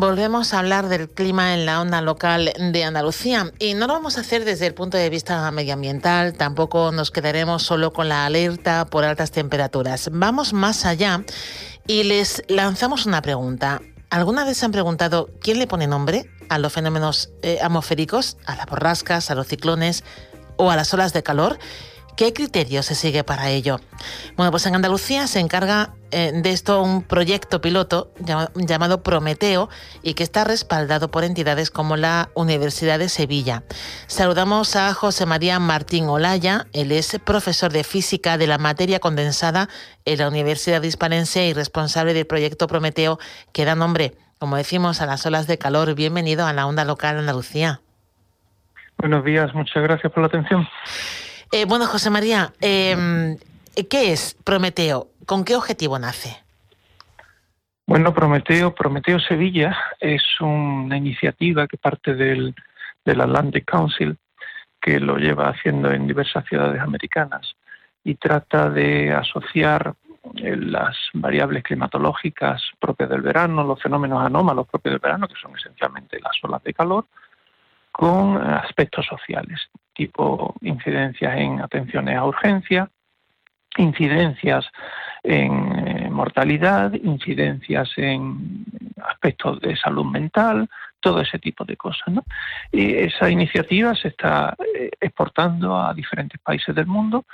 Volvemos a hablar del clima en la onda local de Andalucía y no lo vamos a hacer desde el punto de vista medioambiental, tampoco nos quedaremos solo con la alerta por altas temperaturas. Vamos más allá y les lanzamos una pregunta. ¿Alguna vez se han preguntado quién le pone nombre a los fenómenos eh, atmosféricos, a las borrascas, a los ciclones o a las olas de calor? ¿Qué criterio se sigue para ello? Bueno, pues en Andalucía se encarga eh, de esto un proyecto piloto llamado Prometeo y que está respaldado por entidades como la Universidad de Sevilla. Saludamos a José María Martín Olaya, él es profesor de física de la materia condensada en la Universidad Hispalense y responsable del proyecto Prometeo que da nombre, como decimos, a las olas de calor. Bienvenido a la onda local Andalucía. Buenos días, muchas gracias por la atención. Eh, bueno, José María, em, ¿qué es Prometeo? ¿Con qué objetivo nace? Bueno, Prometeo, Prometeo Sevilla es una iniciativa que parte del, Atlantic Council, que lo lleva haciendo en diversas ciudades americanas y trata de asociar eh, las variables climatológicas propias del verano, los fenómenos anómalos propios del verano, que son esencialmente las olas de calor, con aspectos sociales, tipo incidencias en atenciones a urgencia, incidencias en eh, mortalidad, incidencias en aspectos de salud mental, todo ese tipo de cosas. ¿no? Y esa iniciativa se está eh, exportando a diferentes países del mundo,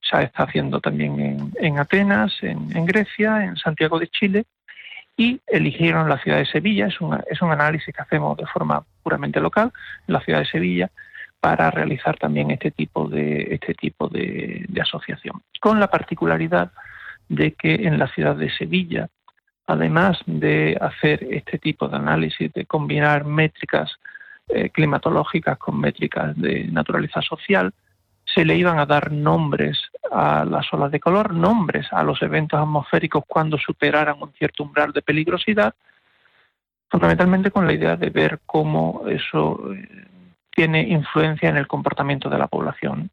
se está haciendo también en, Atenas, en Grecia, en Santiago de Chile, y eligieron la ciudad de Sevilla, es, es un análisis que hacemos de forma puramente local la ciudad de Sevilla para realizar también este tipo de este tipo de, asociación. Con la particularidad de que en la ciudad de Sevilla además de hacer este tipo de análisis de combinar métricas eh, climatológicas con métricas de naturaleza social se le iban a dar nombres a las olas de calor, nombres a los eventos atmosféricos cuando superaran un cierto umbral de peligrosidad, fundamentalmente con la idea de ver cómo eso eh, tiene influencia en el comportamiento de la población.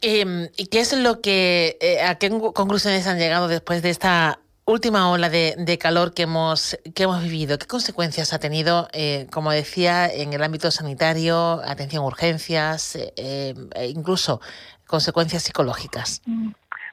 Em, ¿Y qué es lo que, eh, a qué conclusiones han llegado después de esta última ola de, calor que hemos, que hemos vivido, ¿qué consecuencias ha tenido, eh, como decía, en el ámbito sanitario, atención a urgencias, eh, incluso consecuencias psicológicas?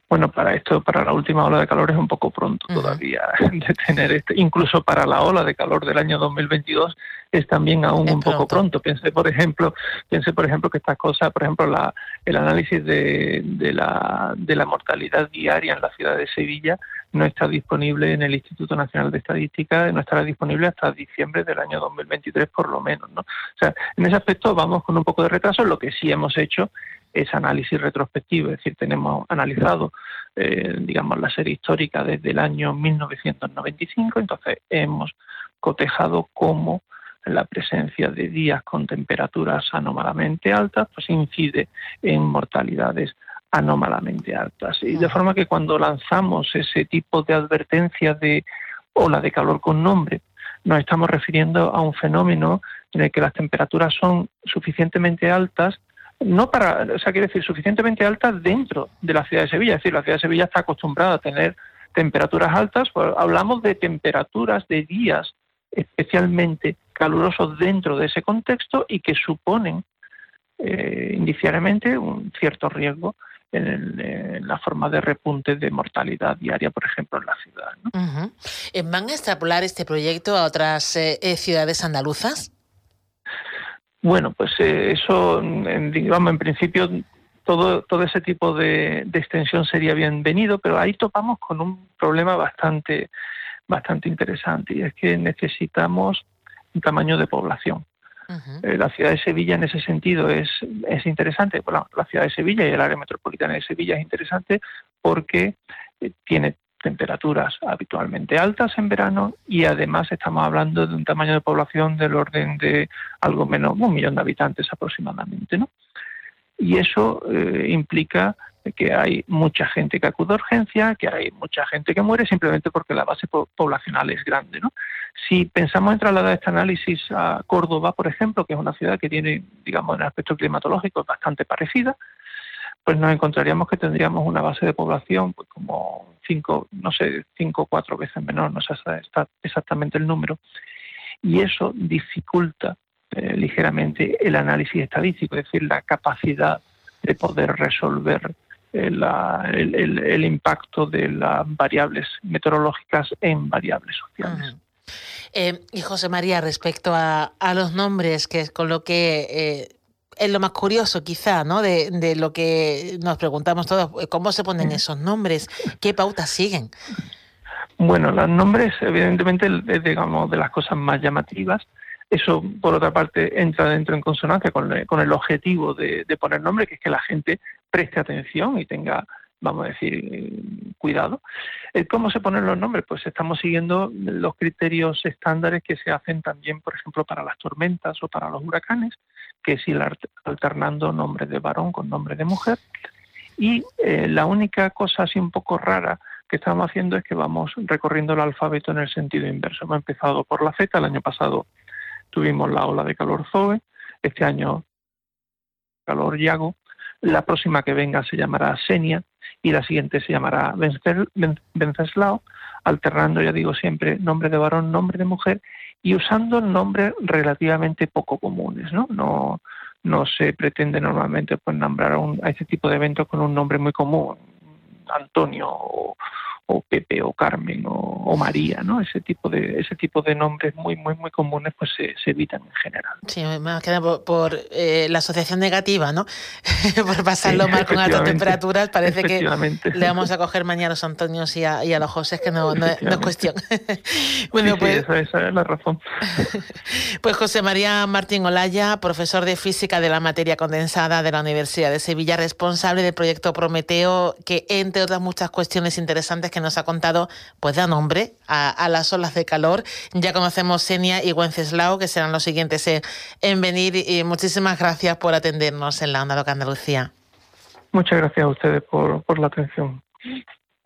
Bueno, para esto, para la última ola de calor es un poco pronto todavía de tener este, incluso para la ola de calor del año 2022 es también aún un poco pronto. Piense, por ejemplo, piense, por ejemplo, que estas cosas, por ejemplo, la, el análisis de, de, la, de la mortalidad diaria en la ciudad de Sevilla no está disponible en el Instituto Nacional de Estadística, no estará disponible hasta diciembre del año 2023 por lo menos, ¿no? O sea, en ese aspecto vamos con un poco de retraso. Lo que sí hemos hecho es análisis retrospectivo, es decir, tenemos analizado, eh, digamos, la serie histórica desde el año 1995, entonces hemos cotejado cómo la presencia de días con temperaturas anómalamente altas, pues incide en mortalidades anómalamente altas. Y de forma que cuando lanzamos ese tipo de advertencia de ola de calor con nombre, nos estamos refiriendo a un fenómeno en el que las temperaturas son suficientemente altas, no para, o sea, quiere decir, suficientemente altas dentro de la ciudad de Sevilla. Es decir, la ciudad de Sevilla está acostumbrada a tener temperaturas altas, pues hablamos de temperaturas de días especialmente calurosos dentro de ese contexto y que suponen eh, indiciariamente un cierto riesgo en, la forma de repunte de mortalidad diaria, por ejemplo, en la ciudad. Eh, ¿Van a extrapolar este proyecto a otras eh, ciudades andaluzas? Bueno, pues eso, digamos, en principio todo, todo ese tipo de, de, extensión sería bienvenido, pero ahí topamos con un problema bastante, bastante interesante y es que necesitamos un tamaño de población. Eh, la ciudad de Sevilla en ese sentido es, es interesante. Bueno, la ciudad de Sevilla y el área metropolitana de Sevilla es interesante porque eh, tiene temperaturas habitualmente altas en verano y además estamos hablando de un tamaño de población del orden de algo menos, un millón de habitantes aproximadamente, ¿no? Y eso eh, implica que hay mucha gente que acude a urgencia, que hay mucha gente que muere simplemente porque la base poblacional es grande. ¿no? Si pensamos en trasladar este análisis a Córdoba, por ejemplo, que es una ciudad que tiene, digamos, en el aspecto climatológico bastante parecida, pues nos encontraríamos que tendríamos una base de población pues como cinco, no sé, cinco o cuatro veces menor, no sé exactamente el número, y eso dificulta eh, ligeramente el análisis estadístico, es decir, la capacidad de poder resolver el, impacto de las variables meteorológicas en variables sociales. Eh, y José María, respecto a, los nombres, que es con lo que eh, es lo más curioso quizá, ¿no? De, lo que nos preguntamos todos, ¿cómo se ponen esos nombres? ¿Qué pautas siguen? Bueno, los nombres, evidentemente, es, digamos, de las cosas más llamativas. Eso, por otra parte, entra dentro en consonancia con, el objetivo de, poner nombre, que es que la gente preste atención y tenga, vamos a decir, cuidado. Eh, ¿Cómo se ponen los nombres? Pues estamos siguiendo los criterios estándares que se hacen también, por ejemplo, para las tormentas o para los huracanes, que es ir alternando nombres de varón con nombre de mujer. Y eh, la única cosa así un poco rara que estamos haciendo es que vamos recorriendo el alfabeto en el sentido inverso. Hemos empezado por la Z, el año pasado tuvimos la ola de calor Zoe, este año calor Yago, la próxima que venga se llamará Senia y la siguiente se llamará Venceslao, alternando, ya digo siempre, nombre de varón, nombre de mujer y usando nombres relativamente poco comunes, ¿no? No, no se pretende normalmente pues nombrar a, a este tipo de eventos con un nombre muy común, Antonio o, o Pepe o Carmen o, María, ¿no? Ese tipo de ese tipo de nombres muy muy muy comunes pues se, evitan en general. Sí, más que por, por eh, la asociación negativa, ¿no? por pasarlo mal con altas temperaturas, parece que le vamos a coger mañana a los Antonios y a, los José, que no, no, es cuestión. bueno, pues esa, es la razón. pues José María Martín Olaya, profesor de física de la materia condensada de la Universidad de Sevilla, responsable del proyecto Prometeo, que entre otras muchas cuestiones interesantes que nos ha contado, pues da nombre a, las olas de calor. Ya conocemos Senia y Wenceslao, que serán los siguientes en, venir. Y muchísimas gracias por atendernos en la Onda Loca Andalucía. Muchas gracias a ustedes por, por la atención.